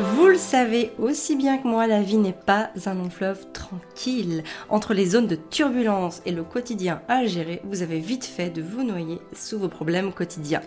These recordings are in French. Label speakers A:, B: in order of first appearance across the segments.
A: Vous le savez aussi bien que moi, la vie n'est pas un long fleuve tranquille. Entre les zones de turbulence et le quotidien à gérer, vous avez vite fait de vous noyer sous vos problèmes quotidiens.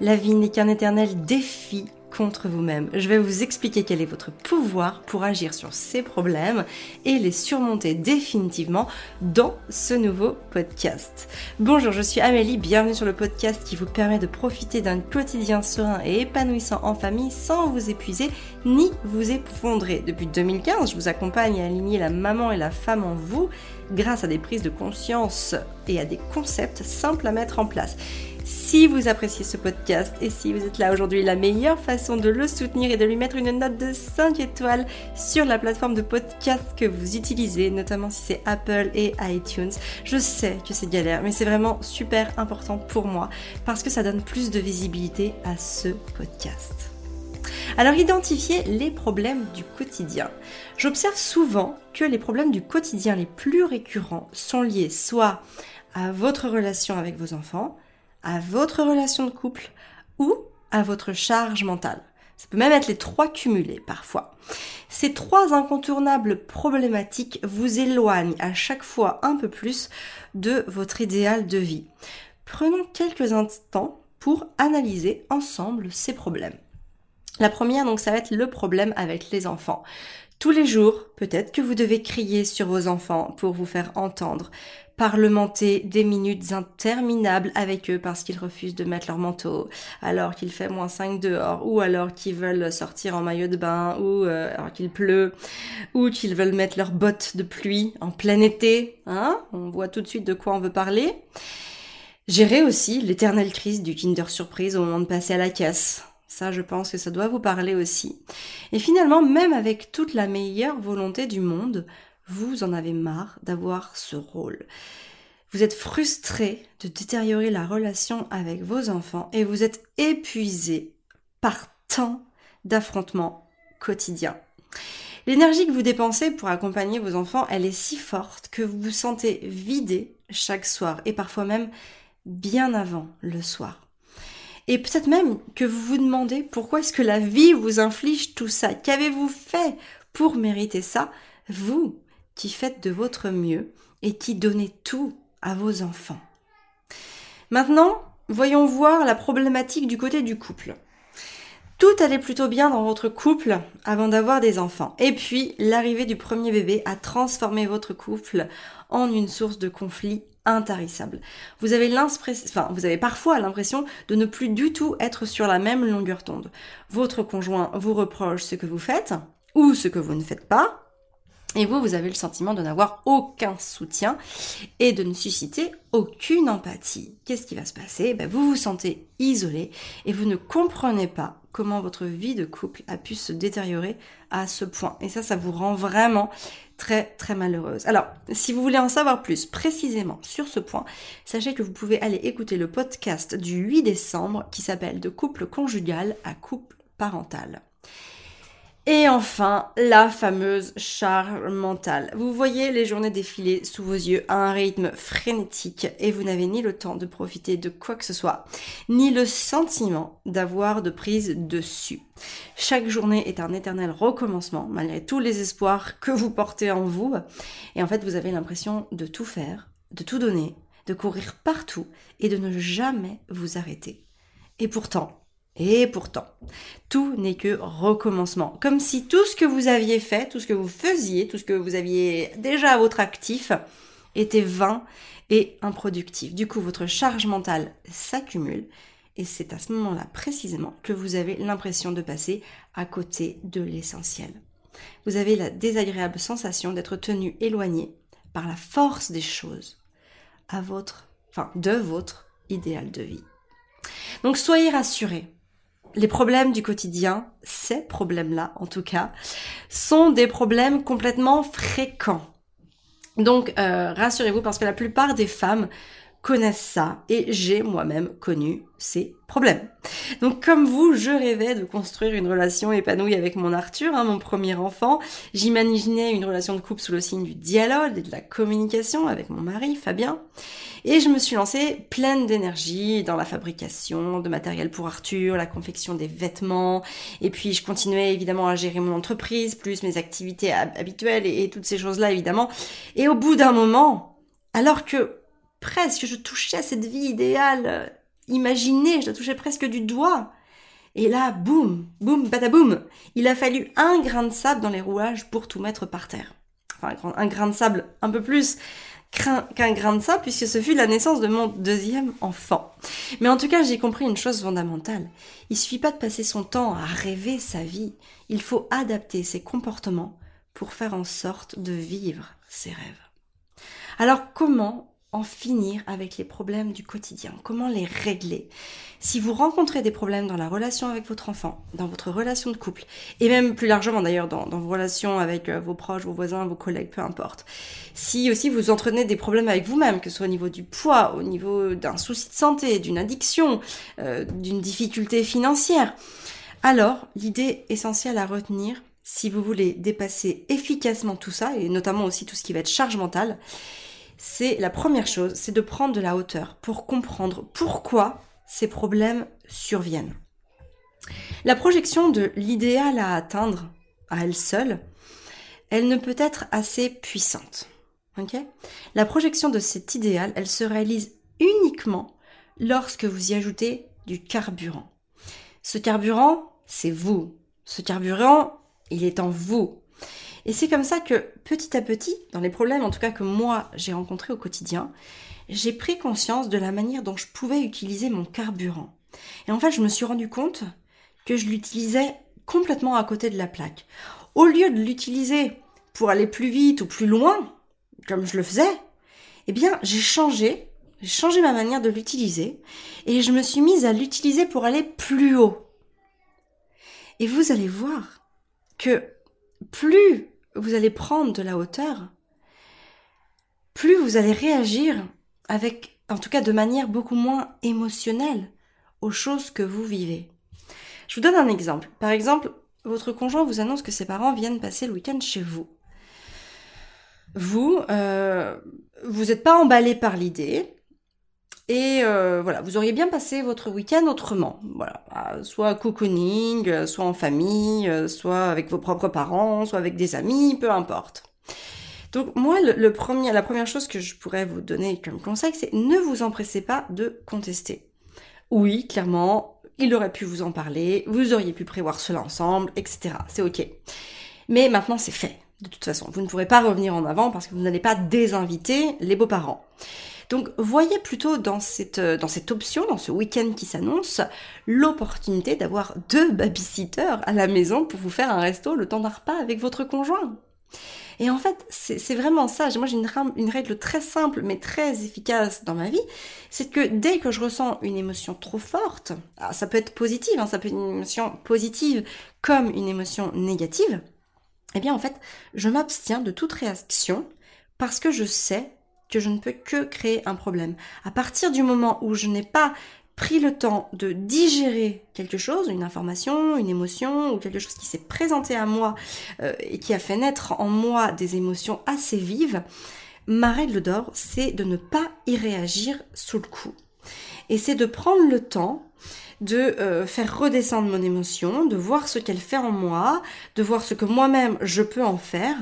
A: La vie n'est qu'un éternel défi contre vous-même. Je vais vous expliquer quel est votre pouvoir pour agir sur ces problèmes et les surmonter définitivement dans ce nouveau podcast. Bonjour, je suis Amélie, bienvenue sur le podcast qui vous permet de profiter d'un quotidien serein et épanouissant en famille sans vous épuiser ni vous effondrer. Depuis 2015, je vous accompagne à aligner la maman et la femme en vous grâce à des prises de conscience et à des concepts simples à mettre en place. Si vous appréciez ce podcast et si vous êtes là aujourd'hui, la meilleure façon de le soutenir est de lui mettre une note de 5 étoiles sur la plateforme de podcast que vous utilisez, notamment si c'est Apple et iTunes. Je sais que c'est galère, mais c'est vraiment super important pour moi parce que ça donne plus de visibilité à ce podcast. Alors identifiez les problèmes du quotidien. J'observe souvent que les problèmes du quotidien les plus récurrents sont liés soit à votre relation avec vos enfants, à votre relation de couple ou à votre charge mentale. Ça peut même être les trois cumulés parfois. Ces trois incontournables problématiques vous éloignent à chaque fois un peu plus de votre idéal de vie. Prenons quelques instants pour analyser ensemble ces problèmes. La première, donc, ça va être le problème avec les enfants. Tous les jours, peut-être que vous devez crier sur vos enfants pour vous faire entendre parlementer des minutes interminables avec eux parce qu'ils refusent de mettre leur manteau, alors qu'il fait moins 5 dehors, ou alors qu'ils veulent sortir en maillot de bain, ou euh, alors qu'il pleut, ou qu'ils veulent mettre leurs bottes de pluie en plein été. Hein? On voit tout de suite de quoi on veut parler. Gérer aussi l'éternelle crise du Kinder Surprise au moment de passer à la caisse. Ça, je pense que ça doit vous parler aussi. Et finalement, même avec toute la meilleure volonté du monde, vous en avez marre d'avoir ce rôle. Vous êtes frustré de détériorer la relation avec vos enfants et vous êtes épuisé par tant d'affrontements quotidiens. L'énergie que vous dépensez pour accompagner vos enfants, elle est si forte que vous vous sentez vidé chaque soir et parfois même bien avant le soir. Et peut-être même que vous vous demandez pourquoi est-ce que la vie vous inflige tout ça Qu'avez-vous fait pour mériter ça Vous qui faites de votre mieux et qui donnez tout à vos enfants? Maintenant, voyons voir la problématique du côté du couple. Tout allait plutôt bien dans votre couple avant d'avoir des enfants. Et puis, l'arrivée du premier bébé a transformé votre couple en une source de conflit intarissable. Vous avez vous avez parfois l'impression de ne plus du tout être sur la même longueur d'onde. Votre conjoint vous reproche ce que vous faites ou ce que vous ne faites pas, et vous, vous avez le sentiment de n'avoir aucun soutien et de ne susciter aucune empathie. Qu'est-ce qui va se passer? Ben, Vous vous sentez isolé et vous ne comprenez pas comment votre vie de couple a pu se détériorer à ce point. Et ça, ça vous rend vraiment très très malheureuse. Alors, si vous voulez en savoir plus précisément sur ce point, sachez que vous pouvez aller écouter le podcast du 8 décembre qui s'appelle De couple conjugal à couple parental. Et enfin, la fameuse charge mentale. Vous voyez les journées défiler sous vos yeux à un rythme frénétique et vous n'avez ni le temps de profiter de quoi que ce soit, ni le sentiment d'avoir de prise dessus. Chaque journée est un éternel recommencement malgré tous les espoirs que vous portez en vous. Et en fait, vous avez l'impression de tout faire, de tout donner, de courir partout et de ne jamais vous arrêter. Et pourtant, et pourtant, tout n'est que recommencement. Comme si tout ce que vous aviez fait, tout ce que vous faisiez, tout ce que vous aviez déjà à votre actif était vain et improductif. Du coup, votre charge mentale s'accumule et c'est à ce moment-là précisément que vous avez l'impression de passer à côté de l'essentiel. Vous avez la désagréable sensation d'être tenu éloigné par la force des choses à votre, enfin, de votre idéal de vie. Donc soyez rassurés, les problèmes du quotidien, ces problèmes-là en tout cas, sont des problèmes complètement fréquents. Donc euh, rassurez-vous parce que la plupart des femmes connaissent ça et j'ai moi-même connu ces problèmes. Donc comme vous, je rêvais de construire une relation épanouie avec mon Arthur, hein, mon premier enfant. J'imaginais une relation de couple sous le signe du dialogue et de la communication avec mon mari, Fabien. Et je me suis lancée pleine d'énergie dans la fabrication de matériel pour Arthur, la confection des vêtements. Et puis je continuais évidemment à gérer mon entreprise, plus mes activités habituelles et, et toutes ces choses-là évidemment. Et au bout d'un moment, alors que presque je touchais cette vie idéale imaginée, je la touchais presque du doigt. Et là, boum, boum, bataboum, il a fallu un grain de sable dans les rouages pour tout mettre par terre. Enfin, un grain de sable un peu plus qu'un grain de sable puisque ce fut la naissance de mon deuxième enfant. Mais en tout cas, j'ai compris une chose fondamentale. Il suffit pas de passer son temps à rêver sa vie. Il faut adapter ses comportements pour faire en sorte de vivre ses rêves. Alors comment en finir avec les problèmes du quotidien. Comment les régler? Si vous rencontrez des problèmes dans la relation avec votre enfant, dans votre relation de couple, et même plus largement d'ailleurs dans, vos relations avec euh, vos proches, vos voisins, vos collègues, peu importe. Si aussi vous entraînez des problèmes avec vous-même, que ce soit au niveau du poids, au niveau d'un souci de santé, d'une addiction, euh, d'une difficulté financière, alors l'idée essentielle à retenir, si vous voulez dépasser efficacement tout ça, et notamment aussi tout ce qui va être charge mentale, c'est la première chose, c'est de prendre de la hauteur pour comprendre pourquoi ces problèmes surviennent. La projection de l'idéal à atteindre à elle seule, elle ne peut être assez puissante. la projection de cet idéal, elle se réalise uniquement lorsque vous y ajoutez du carburant. Ce carburant, c'est vous. Ce carburant, il est en vous. Et c'est comme ça que petit à petit, dans les problèmes en tout cas que moi j'ai rencontrés au quotidien, j'ai pris conscience de la manière dont je pouvais utiliser mon carburant. Et en fait, je me suis rendu compte que je l'utilisais complètement à côté de la plaque. Au lieu de l'utiliser pour aller plus vite ou plus loin, comme je le faisais, eh bien, j'ai changé, j'ai changé ma manière de l'utiliser et je me suis mise à l'utiliser pour aller plus haut. Et vous allez voir que plus vous allez prendre de la hauteur, plus vous allez réagir avec, en tout cas de manière beaucoup moins émotionnelle aux choses que vous vivez. Je vous donne un exemple. Par exemple, votre conjoint vous annonce que ses parents viennent passer le week-end chez vous. Vous, euh, vous n'êtes pas emballé par l'idée, et euh, voilà, vous auriez bien passé votre week-end autrement. Voilà, soit cocooning, euh, soit en famille, euh, soit avec vos propres parents, soit avec des amis, peu importe. Donc moi, la première chose que je pourrais vous donner comme conseil, c'est ne vous empressez pas de contester. Oui, clairement, il aurait pu vous en parler, vous auriez pu prévoir cela ensemble, etc. C'est ok. Mais maintenant, c'est fait. De toute façon, vous ne pourrez pas revenir en avant parce que vous n'allez pas désinviter les beaux-parents. Donc voyez plutôt dans cette, euh, dans cette option, dans ce week-end qui s'annonce, l'opportunité d'avoir deux babysitters à la maison pour vous faire un resto le temps d'un repas avec votre conjoint. Et en fait, c'est vraiment ça. Moi, j'ai une, règle très simple mais très efficace dans ma vie. C'est que dès que je ressens une émotion trop forte, ah, ça peut être positive, hein, ça peut être une émotion positive comme une émotion négative, eh bien, en fait, je m'abstiens de toute réaction parce que je sais je ne peux que créer un problème. À partir du moment où je n'ai pas pris le temps de digérer quelque chose, une information, une émotion ou quelque chose qui s'est présenté à moi euh, et qui a fait naître en moi des émotions assez vives, ma règle d'or, c'est de ne pas y réagir sous le coup. Et c'est de prendre le temps de euh, faire redescendre mon émotion, de voir ce qu'elle fait en moi, de voir ce que moi-même je peux en faire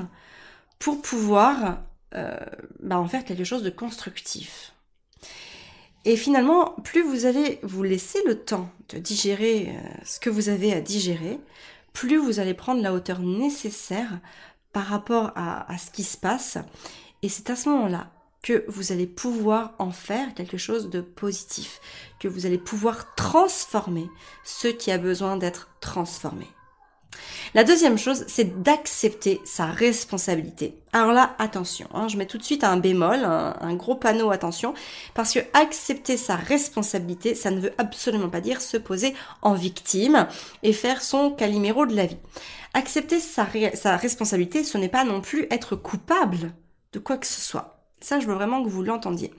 A: pour pouvoir euh, bah, en faire quelque chose de constructif. Et finalement, plus vous allez vous laisser le temps de digérer euh, ce que vous avez à digérer, plus vous allez prendre la hauteur nécessaire par rapport à, à ce qui se passe. Et c'est à ce moment-là que vous allez pouvoir en faire quelque chose de positif, que vous allez pouvoir transformer ce qui a besoin d'être transformé. La deuxième chose, c'est d'accepter sa responsabilité. Alors là, attention, hein, je mets tout de suite un bémol, un, gros panneau attention, parce que accepter sa responsabilité, ça ne veut absolument pas dire se poser en victime et faire son caliméro de la vie. Accepter sa, sa responsabilité, ce n'est pas non plus être coupable de quoi que ce soit. Ça, je veux vraiment que vous l'entendiez.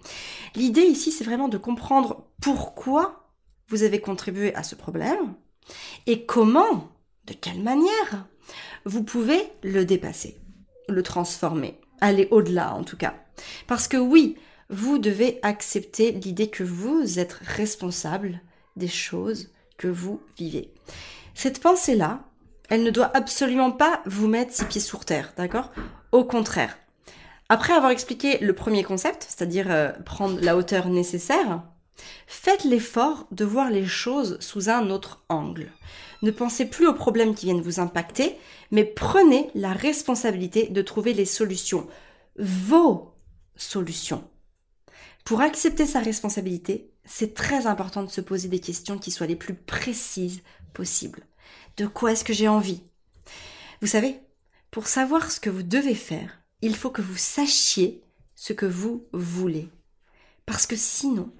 A: L'idée ici, c'est vraiment de comprendre pourquoi vous avez contribué à ce problème et comment, de quelle manière, vous pouvez le dépasser, le transformer, aller au-delà en tout cas? Parce que oui, vous devez accepter l'idée que vous êtes responsable des choses que vous vivez. Cette pensée-là, elle ne doit absolument pas vous mettre six pieds sur terre, d'accord? Au contraire. Après avoir expliqué le premier concept, c'est-à-dire euh, prendre la hauteur nécessaire, faites l'effort de voir les choses sous un autre angle. Ne pensez plus aux problèmes qui viennent vous impacter, mais prenez la responsabilité de trouver les solutions, vos solutions. Pour accepter sa responsabilité, c'est très important de se poser des questions qui soient les plus précises possibles. De quoi est-ce que j'ai envie? Vous savez, pour savoir ce que vous devez faire, il faut que vous sachiez ce que vous voulez. Parce que sinon,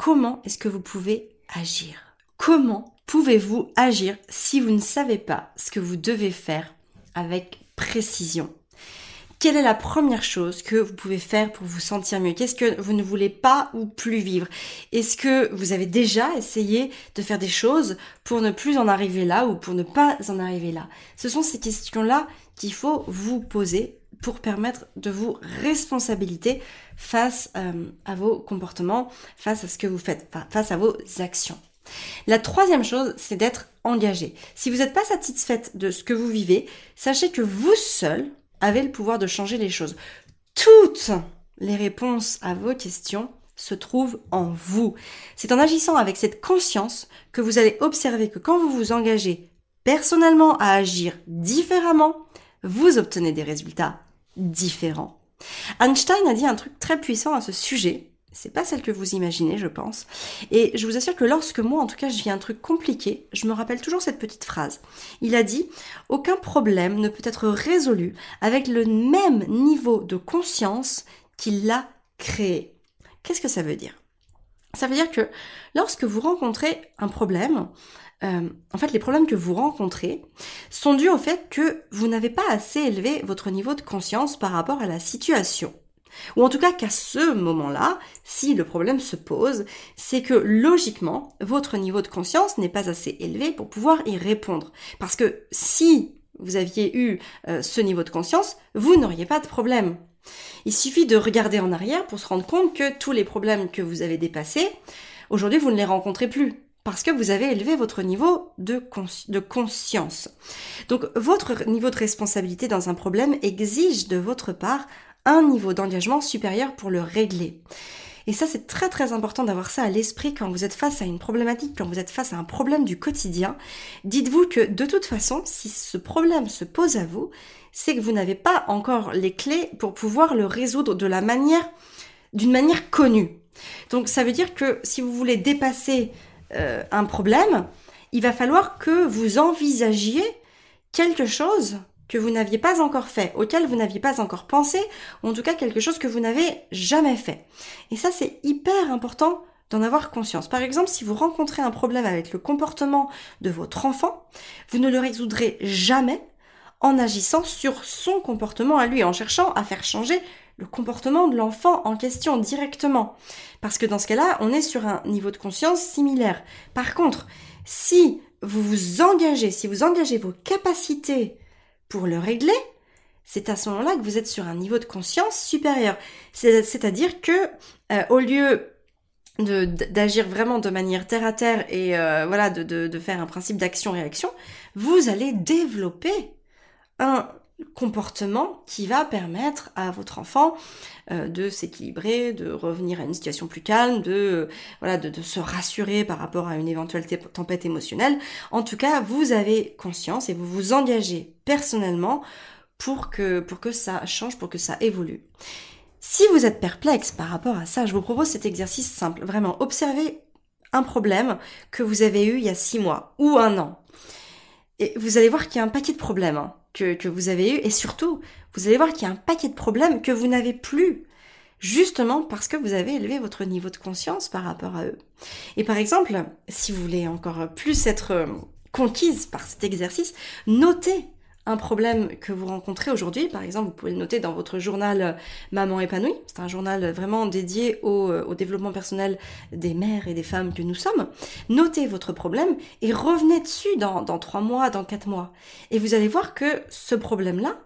A: comment est-ce que vous pouvez agir? Comment pouvez-vous agir si vous ne savez pas ce que vous devez faire avec précision? Quelle est la première chose que vous pouvez faire pour vous sentir mieux? Qu'est-ce que vous ne voulez pas ou plus vivre? Est-ce que vous avez déjà essayé de faire des choses pour ne plus en arriver là ou pour ne pas en arriver là? Ce sont ces questions-là qu'il faut vous poser pour permettre de vous responsabiliser face euh, à vos comportements, face à ce que vous faites, face à vos actions. La troisième chose, c'est d'être engagé. Si vous n'êtes pas satisfaite de ce que vous vivez, sachez que vous seul, avez le pouvoir de changer les choses. Toutes les réponses à vos questions se trouvent en vous. C'est en agissant avec cette conscience que vous allez observer que quand vous vous engagez personnellement à agir différemment, vous obtenez des résultats différents. Einstein a dit un truc très puissant à ce sujet c'est pas celle que vous imaginez, je pense. Et je vous assure que lorsque moi, en tout cas, je vis un truc compliqué, je me rappelle toujours cette petite phrase. Il a dit Aucun problème ne peut être résolu avec le même niveau de conscience qu'il l'a créé. Qu'est-ce que ça veut dire? Ça veut dire que lorsque vous rencontrez un problème, euh, en fait, les problèmes que vous rencontrez sont dus au fait que vous n'avez pas assez élevé votre niveau de conscience par rapport à la situation. Ou en tout cas qu'à ce moment-là, si le problème se pose, c'est que logiquement, votre niveau de conscience n'est pas assez élevé pour pouvoir y répondre. Parce que si vous aviez eu euh, ce niveau de conscience, vous n'auriez pas de problème. Il suffit de regarder en arrière pour se rendre compte que tous les problèmes que vous avez dépassés, aujourd'hui vous ne les rencontrez plus parce que vous avez élevé votre niveau de, conscience. Donc votre niveau de responsabilité dans un problème exige de votre part un niveau d'engagement supérieur pour le régler. Et ça, c'est très très important d'avoir ça à l'esprit quand vous êtes face à une problématique, quand vous êtes face à un problème du quotidien. Dites-vous que de toute façon, si ce problème se pose à vous, c'est que vous n'avez pas encore les clés pour pouvoir le résoudre de la manière, d'une manière connue. Donc ça veut dire que si vous voulez dépasser euh, un problème, il va falloir que vous envisagiez quelque chose que vous n'aviez pas encore fait, auquel vous n'aviez pas encore pensé, ou en tout cas quelque chose que vous n'avez jamais fait. Et ça, c'est hyper important d'en avoir conscience. Par exemple, si vous rencontrez un problème avec le comportement de votre enfant, vous ne le résoudrez jamais en agissant sur son comportement à lui, en cherchant à faire changer le comportement de l'enfant en question directement. Parce que dans ce cas-là, on est sur un niveau de conscience similaire. Par contre, si vous vous engagez, si vous engagez vos capacités pour le régler, c'est à ce moment-là que vous êtes sur un niveau de conscience supérieur. C'est-à-dire que euh, au lieu d'agir vraiment de manière terre à terre et euh, voilà de, de, faire un principe d'action-réaction, vous allez développer un comportement qui va permettre à votre enfant euh, de s'équilibrer, de revenir à une situation plus calme, de de, se rassurer par rapport à une éventuelle tempête émotionnelle. En tout cas, vous avez conscience et vous vous engagez personnellement pour que pour que ça change, pour que ça évolue. Si vous êtes perplexe par rapport à ça, je vous propose cet exercice simple. Vraiment, observez un problème que vous avez eu il y a six mois ou un an. Et vous allez voir qu'il y a un paquet de problèmes. Hein que, vous avez eu et surtout, vous allez voir qu'il y a un paquet de problèmes que vous n'avez plus justement parce que vous avez élevé votre niveau de conscience par rapport à eux. Et par exemple, si vous voulez encore plus être euh, conquise par cet exercice, notez un problème que vous rencontrez aujourd'hui, par exemple, vous pouvez le noter dans votre journal euh, Maman épanouie. C'est un journal vraiment dédié au, euh, au, développement personnel des mères et des femmes que nous sommes. Notez votre problème et revenez dessus dans, dans trois mois, dans quatre mois. Et vous allez voir que ce problème-là,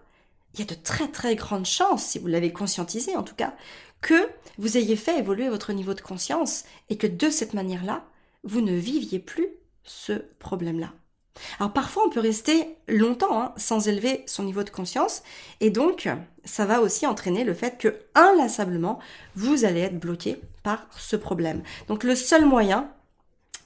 A: il y a de très très grandes chances, si vous l'avez conscientisé en tout cas, que vous ayez fait évoluer votre niveau de conscience et que de cette manière-là, vous ne viviez plus ce problème-là. Alors parfois on peut rester longtemps hein, sans élever son niveau de conscience et donc ça va aussi entraîner le fait que inlassablement vous allez être bloqué par ce problème. Donc le seul moyen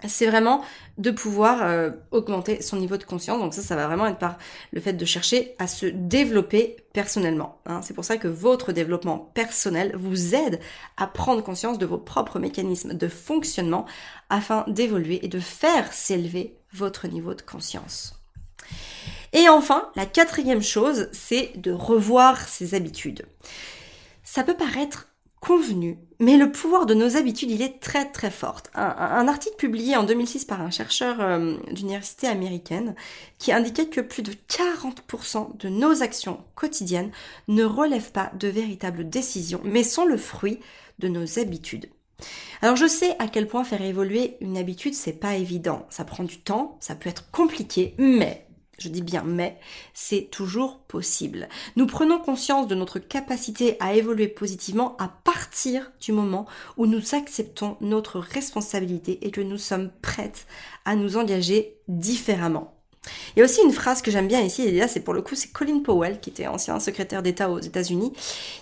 A: c'est vraiment de pouvoir euh, augmenter son niveau de conscience. Donc ça, ça va vraiment être par le fait de chercher à se développer personnellement. Hein. C'est pour ça que votre développement personnel vous aide à prendre conscience de vos propres mécanismes de fonctionnement afin d'évoluer et de faire s'élever votre niveau de conscience. Et enfin, la quatrième chose, c'est de revoir ses habitudes. Ça peut paraître convenu, mais le pouvoir de nos habitudes, il est très très fort. Un, article publié en 2006 par un chercheur euh, d'université américaine qui indiquait que plus de 40% de nos actions quotidiennes ne relèvent pas de véritables décisions, mais sont le fruit de nos habitudes. Alors je sais à quel point faire évoluer une habitude, c'est pas évident. Ça prend du temps, ça peut être compliqué, mais je dis bien mais, c'est toujours possible. Nous prenons conscience de notre capacité à évoluer positivement à partir du moment où nous acceptons notre responsabilité et que nous sommes prêtes à nous engager différemment. Il y a aussi une phrase que j'aime bien ici, et là c'est pour le coup, c'est Colin Powell, qui était ancien secrétaire d'État aux États-Unis,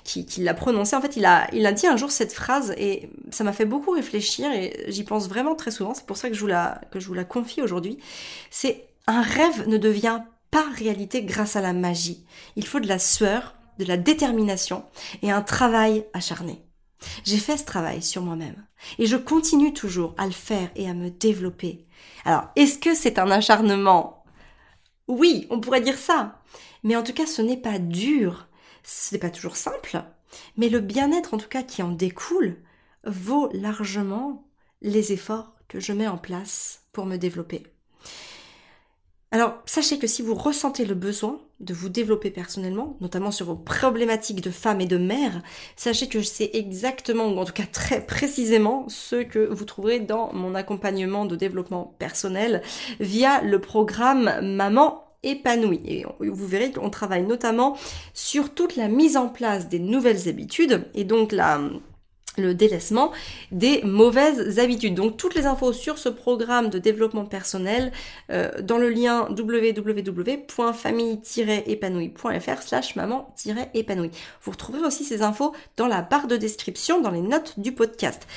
A: qui, l'a prononcé. En fait, il a, il a dit un jour cette phrase et ça m'a fait beaucoup réfléchir et j'y pense vraiment très souvent. C'est pour ça que je vous la, que je vous la confie aujourd'hui. C'est un rêve ne devient pas réalité grâce à la magie. Il faut de la sueur, de la détermination et un travail acharné. J'ai fait ce travail sur moi-même et je continue toujours à le faire et à me développer. Alors, est-ce que c'est un acharnement Oui, on pourrait dire ça. Mais en tout cas, ce n'est pas dur. Ce n'est pas toujours simple. Mais le bien-être, en tout cas, qui en découle, vaut largement les efforts que je mets en place pour me développer. Alors, sachez que si vous ressentez le besoin de vous développer personnellement, notamment sur vos problématiques de femme et de mère, sachez que c'est exactement, ou en tout cas très précisément, ce que vous trouverez dans mon accompagnement de développement personnel via le programme Maman épanouie. Et vous verrez qu'on travaille notamment sur toute la mise en place des nouvelles habitudes et donc la le délaissement des mauvaises habitudes. Donc toutes les infos sur ce programme de développement personnel euh, dans le lien www.famille-épanouie.fr slash maman-épanouie. Vous retrouverez aussi ces infos dans la barre de description, dans les notes du podcast.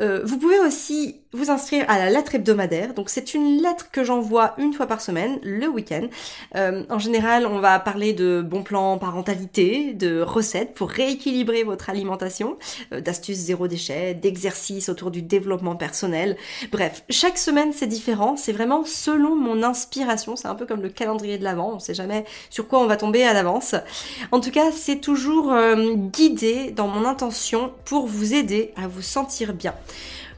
A: Euh, vous pouvez aussi vous inscrire à la lettre hebdomadaire. Donc c'est une lettre que j'envoie une fois par semaine, le week-end. Euh, en général, on va parler de bons plans parentalité, de recettes pour rééquilibrer votre alimentation, euh, d'astuces zéro déchet, d'exercices autour du développement personnel. Bref, chaque semaine c'est différent. C'est vraiment selon mon inspiration. C'est un peu comme le calendrier de l'avant. On sait jamais sur quoi on va tomber à l'avance. En tout cas, c'est toujours guidé dans mon intention pour vous aider à vous sentir bien.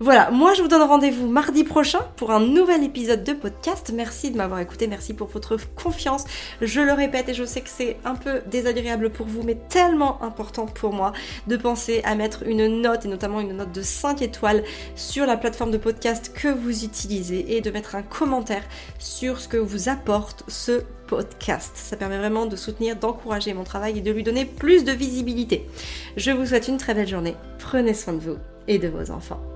A: Voilà, moi je vous donne rendez-vous mardi prochain pour un nouvel épisode de podcast. Merci de m'avoir écouté, merci pour votre confiance. Je le répète et je sais que c'est un peu désagréable pour vous, mais tellement important pour moi de penser à mettre une note et notamment une note de 5 étoiles sur la plateforme de podcast que vous utilisez et de mettre un commentaire sur ce que vous apporte ce podcast. Ça permet vraiment de soutenir, d'encourager mon travail et de lui donner plus de visibilité. Je vous souhaite une très belle journée. Prenez soin de vous et de vos enfants.